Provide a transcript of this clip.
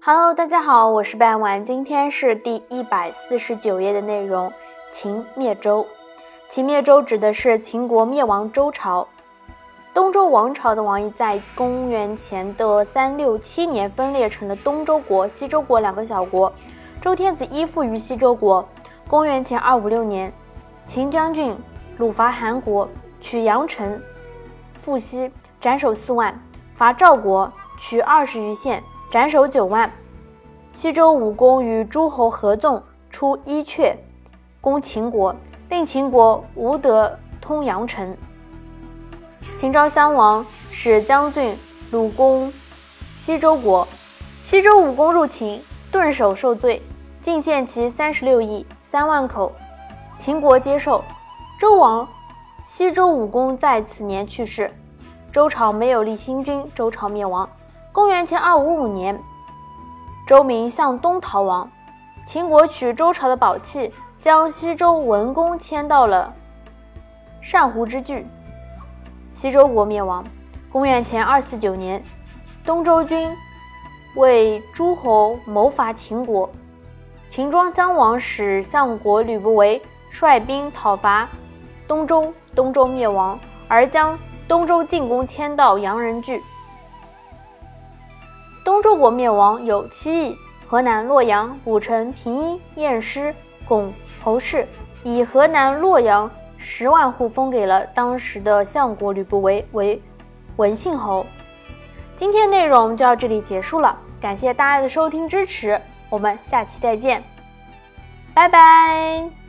Hello，大家好，我是半晚，今天是第一百四十九页的内容。秦灭周，秦灭周指的是秦国灭亡周朝。东周王朝的王毅在公元前的三六七年分裂成了东周国、西周国两个小国。周天子依附于西周国。公元前二五六年，秦将军鲁伐韩国，取阳城，复西，斩首四万；伐赵国，取二十余县，斩首九万。西周武公与诸侯合纵，出伊阙。攻秦国，令秦国无得通阳城。秦昭襄王使将军鲁攻西周国，西周武公入秦，顿首受罪，进献其三十六邑三万口。秦国接受。周王西周武公在此年去世，周朝没有立新君，周朝灭亡。公元前二五五年，周明向东逃亡，秦国取周朝的宝器。将西周文公迁到了单湖之距，西周国灭亡。公元前二四九年，东周军为诸侯谋伐秦国，秦庄襄王使相国吕不韦率兵讨伐东周，东周灭亡，而将东周进攻迁到阳人距。东周国灭亡有七邑：河南洛阳、古城、平阴、偃师、巩。侯氏以河南洛阳十万户封给了当时的相国吕不韦为文信侯。今天内容就到这里结束了，感谢大家的收听支持，我们下期再见，拜拜。